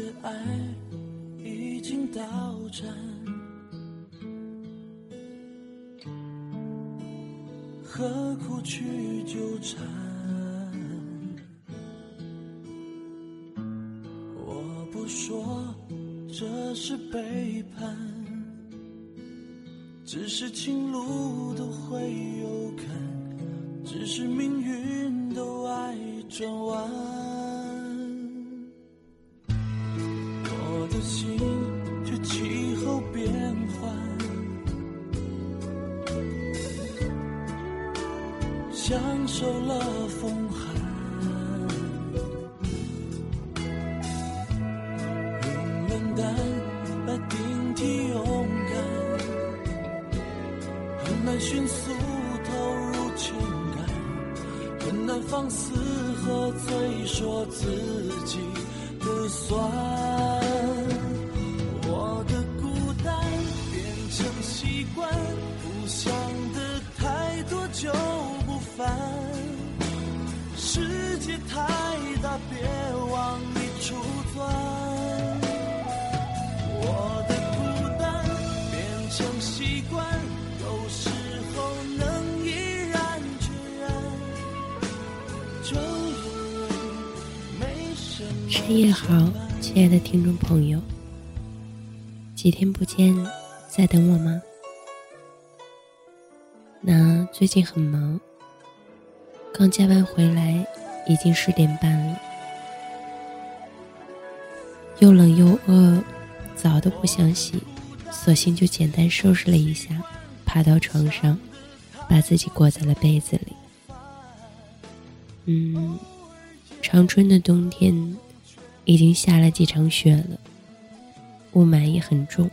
的爱已经到站，何苦去纠缠？我不说这是背叛，只是情路都会有坎，只是命享受了风深夜好，亲爱的听众朋友，几天不见，在等我吗？那最近很忙，刚加班回来，已经十点半了，又冷又饿，澡都不想洗，索性就简单收拾了一下，爬到床上，把自己裹在了被子里。嗯，长春的冬天。已经下了几场雪了，雾霾也很重。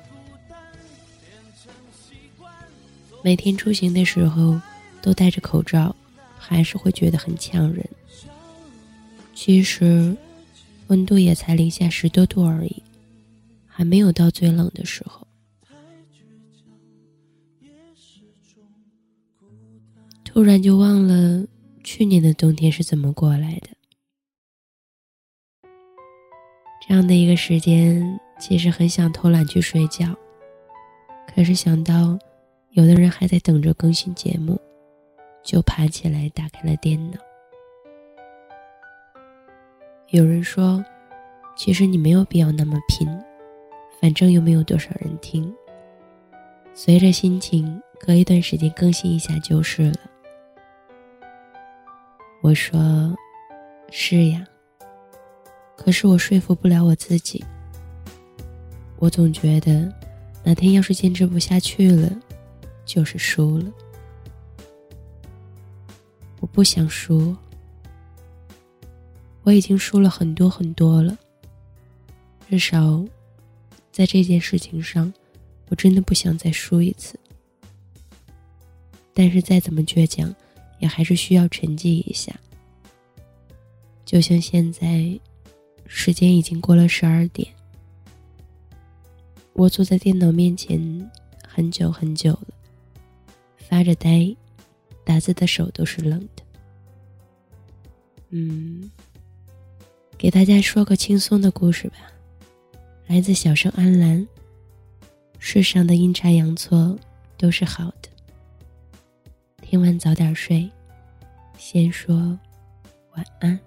每天出行的时候都戴着口罩，还是会觉得很呛人。其实，温度也才零下十多度而已，还没有到最冷的时候。突然就忘了去年的冬天是怎么过来的。这样的一个时间，其实很想偷懒去睡觉，可是想到有的人还在等着更新节目，就爬起来打开了电脑。有人说，其实你没有必要那么拼，反正又没有多少人听。随着心情，隔一段时间更新一下就是了。我说，是呀。可是我说服不了我自己。我总觉得，哪天要是坚持不下去了，就是输了。我不想输，我已经输了很多很多了。至少，在这件事情上，我真的不想再输一次。但是再怎么倔强，也还是需要沉寂一下。就像现在。时间已经过了十二点，我坐在电脑面前很久很久了，发着呆，打字的手都是冷的。嗯，给大家说个轻松的故事吧，来自小生安澜。世上的阴差阳错都是好的，听完早点睡，先说晚安。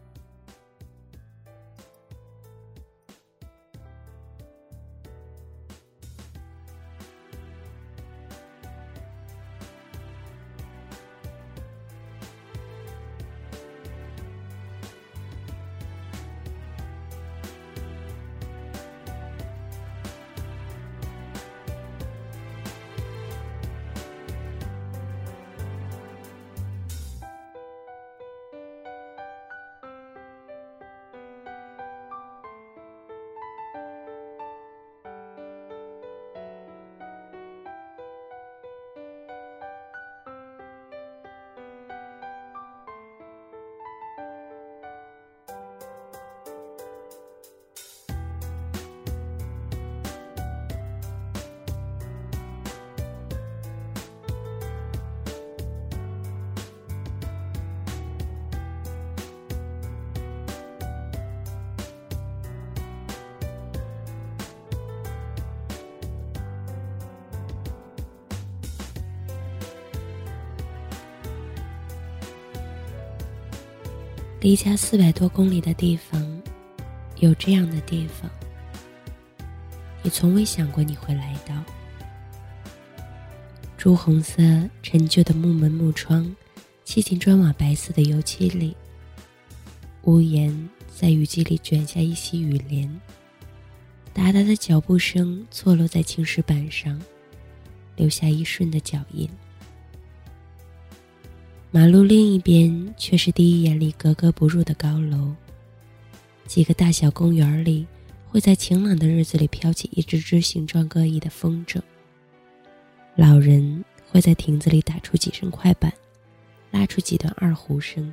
离家四百多公里的地方，有这样的地方，你从未想过你会来到。朱红色陈旧的木门木窗，砌进砖瓦白色的油漆里。屋檐在雨季里卷下一袭雨帘。哒哒的脚步声错落在青石板上，留下一瞬的脚印。马路另一边却是第一眼里格格不入的高楼。几个大小公园里，会在晴朗的日子里飘起一只只形状各异的风筝。老人会在亭子里打出几声快板，拉出几段二胡声。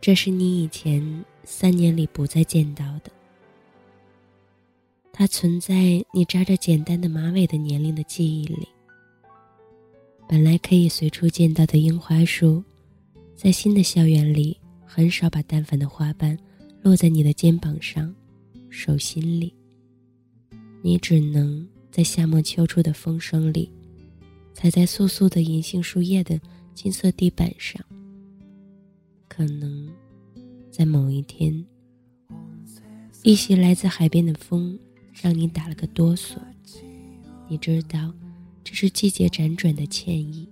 这是你以前三年里不再见到的。它存在你扎着简单的马尾的年龄的记忆里。本来可以随处见到的樱花树，在新的校园里很少把淡粉的花瓣落在你的肩膀上、手心里。你只能在夏末秋初的风声里，踩在素素的银杏树叶的金色地板上。可能，在某一天，一袭来自海边的风。让你打了个哆嗦，你知道，这是季节辗转的歉意。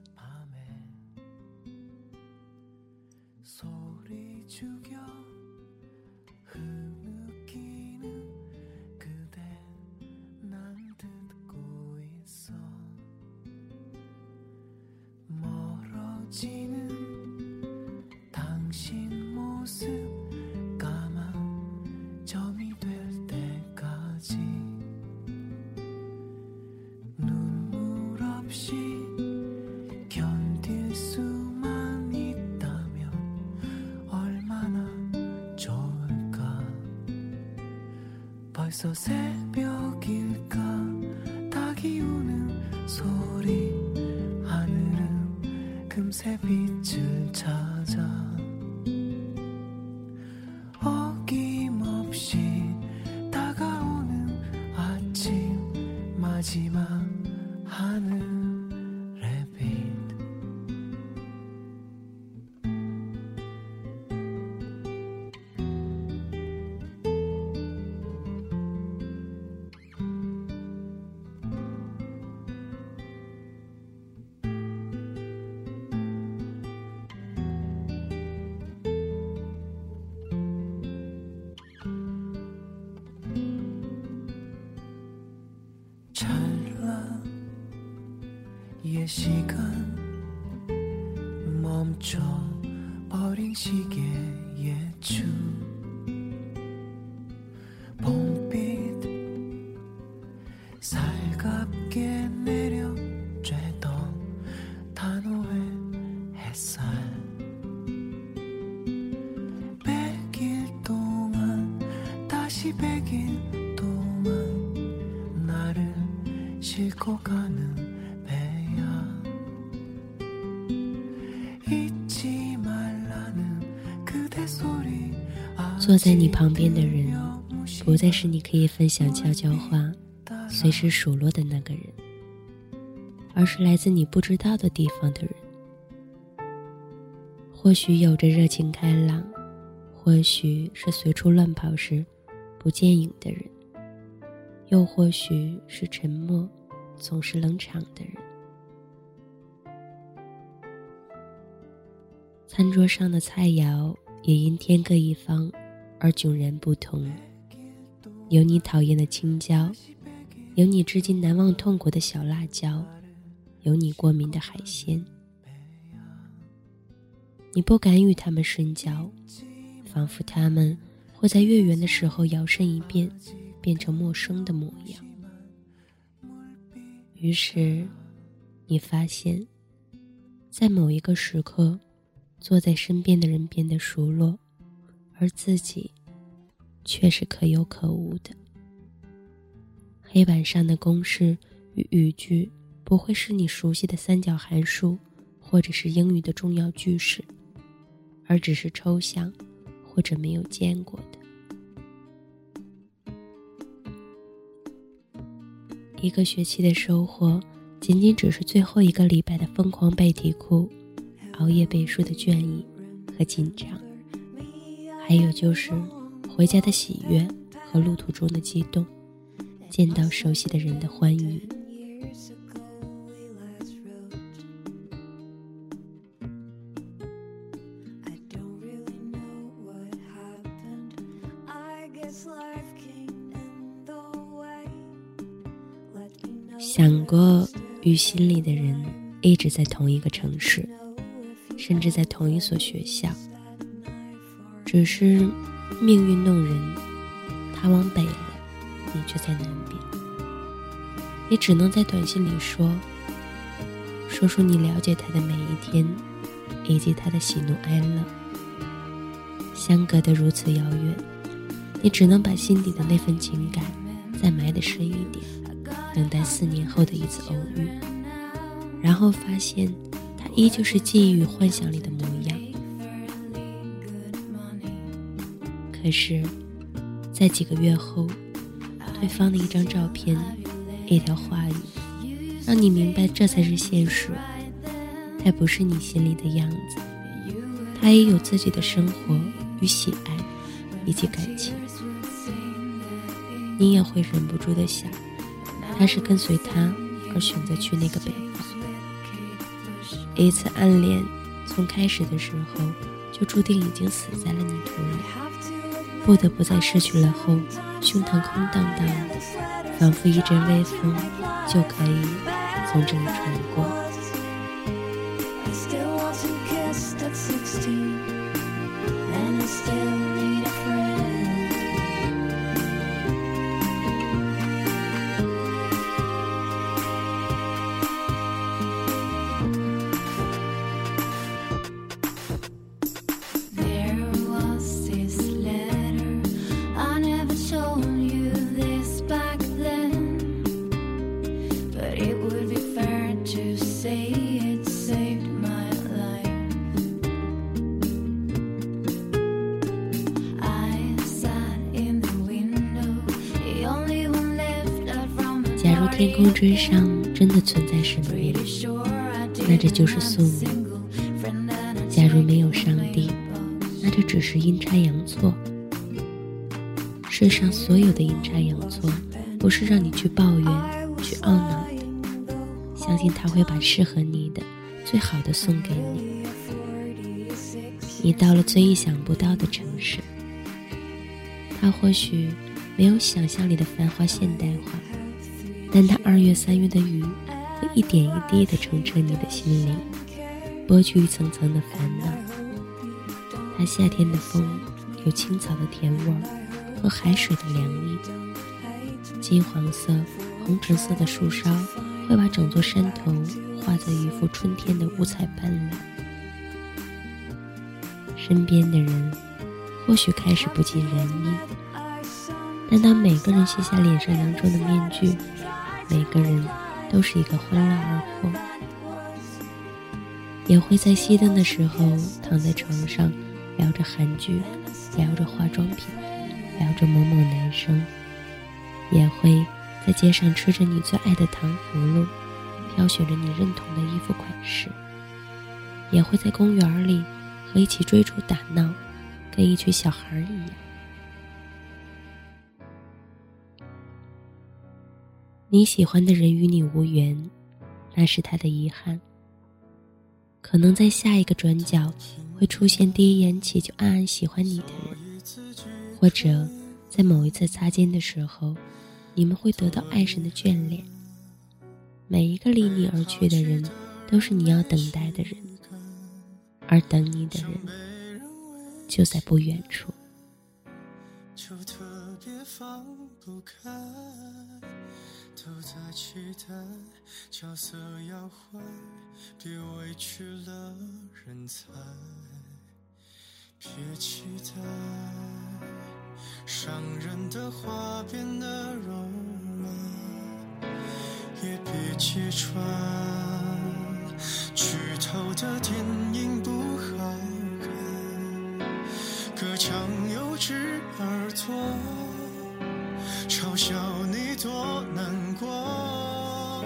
닭이 우는 소리 하늘은 금세 빛을 찾 옛 시간 멈춰 버린 시계의 춤 旁边的人，不再是你可以分享悄悄话、随时数落的那个人，而是来自你不知道的地方的人。或许有着热情开朗，或许是随处乱跑时不见影的人，又或许是沉默。总是冷场的人。餐桌上的菜肴也因天各一方而迥然不同。有你讨厌的青椒，有你至今难忘痛苦的小辣椒，有你过敏的海鲜。你不敢与他们深交，仿佛他们会在月圆的时候摇身一变，变成陌生的模样。于是，你发现，在某一个时刻，坐在身边的人变得熟络，而自己却是可有可无的。黑板上的公式与语句不会是你熟悉的三角函数，或者是英语的重要句式，而只是抽象或者没有见过的。一个学期的收获，仅仅只是最后一个礼拜的疯狂背题库、熬夜背书的倦意和紧张，还有就是回家的喜悦和路途中的激动，见到熟悉的人的欢愉。想过与心里的人一直在同一个城市，甚至在同一所学校。只是命运弄人，他往北了，你却在南边。你只能在短信里说，说出你了解他的每一天，以及他的喜怒哀乐。相隔得如此遥远，你只能把心底的那份情感再埋得深一点。等待四年后的一次偶遇，然后发现他依旧是记忆与幻想里的模样。可是，在几个月后，对方的一张照片、一条话语，让你明白这才是现实。他不是你心里的样子，他也有自己的生活与喜爱，以及感情。你也会忍不住的想。他是跟随他而选择去那个北方。一次暗恋，从开始的时候就注定已经死在了泥土里，不得不在失去了后，胸膛空荡荡的，仿佛一阵微风就可以从这里穿过。假如天空之上真的存在神明，那这就是宿命。假如没有上帝，那这只是阴差阳错。世上所有的阴差阳错，不是让你去抱怨、去懊恼的。相信他会把适合你的、最好的送给你。你到了最意想不到的城市，它或许没有想象里的繁华现代化。但它二月三月的雨，会一点一滴地澄澈你的心灵，剥去一层层的烦恼。它夏天的风，有青草的甜味儿和海水的凉意。金黄色、红橙色的树梢，会把整座山头画作一幅春天的五彩斑斓。身边的人，或许开始不尽人意，但当每个人卸下脸上佯装的面具。每个人都是一个欢乐而过，也会在熄灯的时候躺在床上聊着韩剧，聊着化妆品，聊着某某男生，也会在街上吃着你最爱的糖葫芦，挑选着你认同的衣服款式，也会在公园里和一起追逐打闹，跟一群小孩一样。你喜欢的人与你无缘，那是他的遗憾。可能在下一个转角会出现第一眼起就暗暗喜欢你的人，或者在某一次擦肩的时候，你们会得到爱神的眷恋。每一个离你而去的人，都是你要等待的人，而等你的人就在不远处。就特别放不开。都在期待角色要换，别委屈了人才。别期待伤人的话变得柔软，也别揭穿剧透的电影不好。隔墙有只耳朵嘲笑你多难过。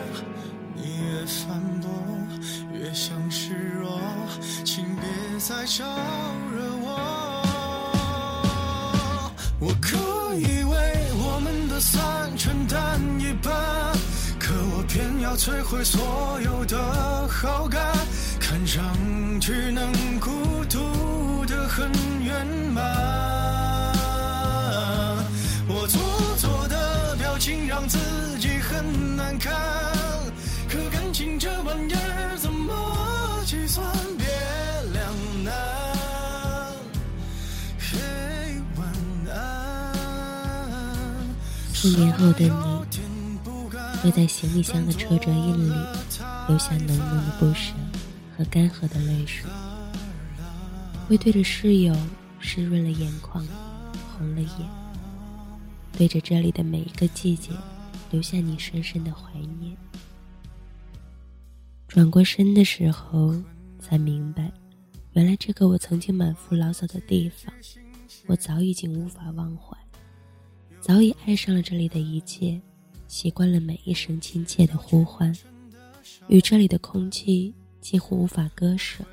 你越反驳越像示弱请别再招惹我。我可以为我们的散承担一半可我偏要摧毁所有的好感上去能孤独的很圆满。我做作的表情让自己很难看，可感情这玩意儿怎么计算？别两难，嘿，晚安。数年后的你，会在行李箱的车辙印里留下浓浓的不舍和干涸的泪水，会对着室友湿润了眼眶，红了眼，对着这里的每一个季节留下你深深的怀念。转过身的时候，才明白，原来这个我曾经满腹牢骚的地方，我早已经无法忘怀，早已爱上了这里的一切，习惯了每一声亲切的呼唤，与这里的空气几乎无法割舍。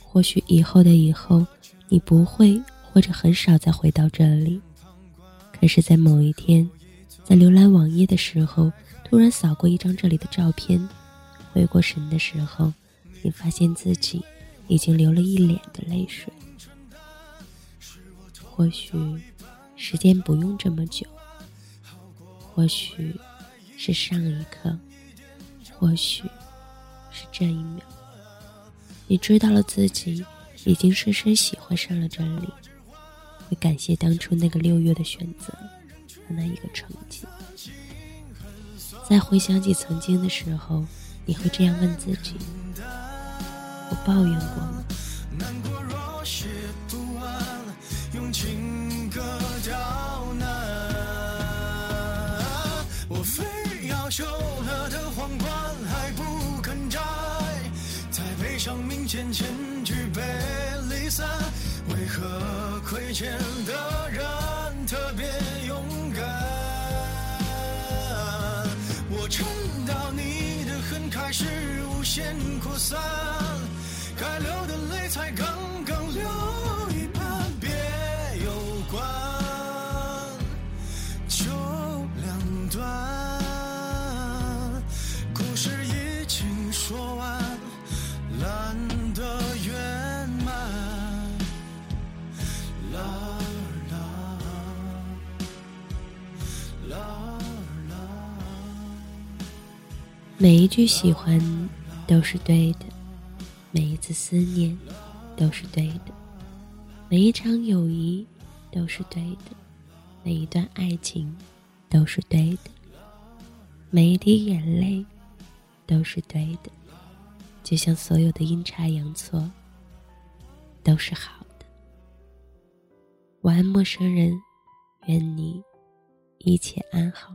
或许以后的以后，你不会或者很少再回到这里，可是，在某一天，在浏览网页的时候。突然扫过一张这里的照片，回过神的时候，你发现自己已经流了一脸的泪水。或许时间不用这么久，或许是上一刻，或许是这一秒，你知道了自己已经深深喜欢上了这里，会感谢当初那个六月的选择和那一个成绩。在回想起曾经的时候，你会这样问自己：我抱怨过吗？先举杯离散。为何亏欠的人特别勇敢？我撑到你的恨开始无限扩散，该流的泪才刚每一句喜欢都是对的，每一次思念都是对的，每一场友谊都是对的，每一段爱情都是对的，每一滴眼泪都是对的，就像所有的阴差阳错都是好的。晚安，陌生人，愿你一切安好。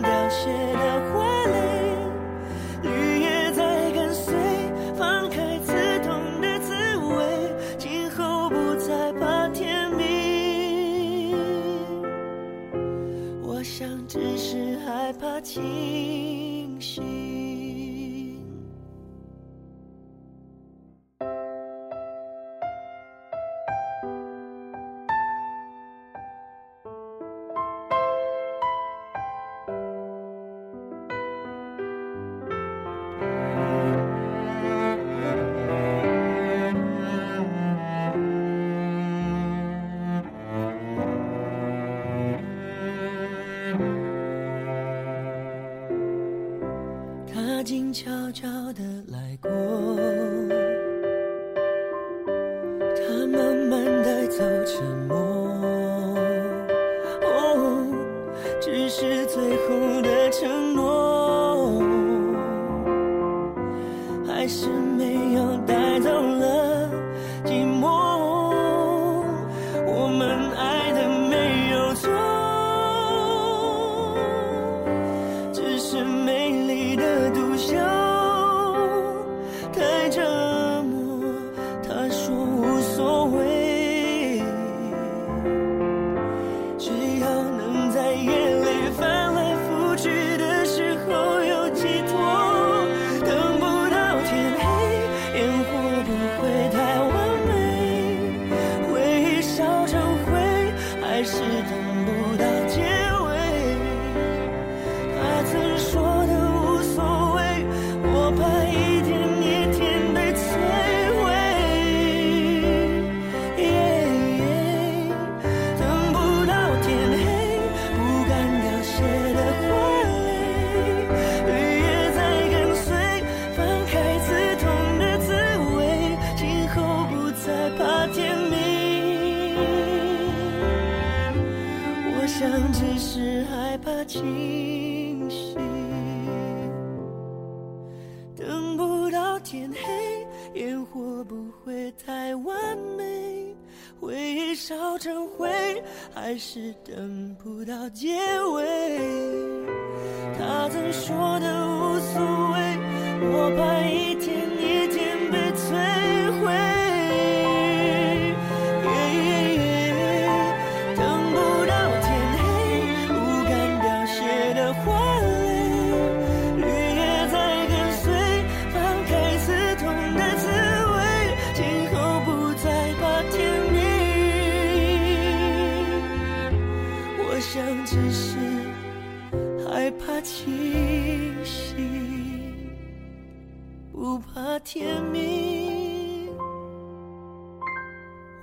凋谢的花蕾静悄悄的来过。清晰，等不到天黑，烟火不会太完美，回忆烧成灰，还是等不到结尾。他曾说的无所谓，我怕一天。害怕清醒，不怕天明。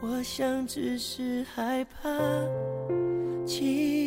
我想，只是害怕清。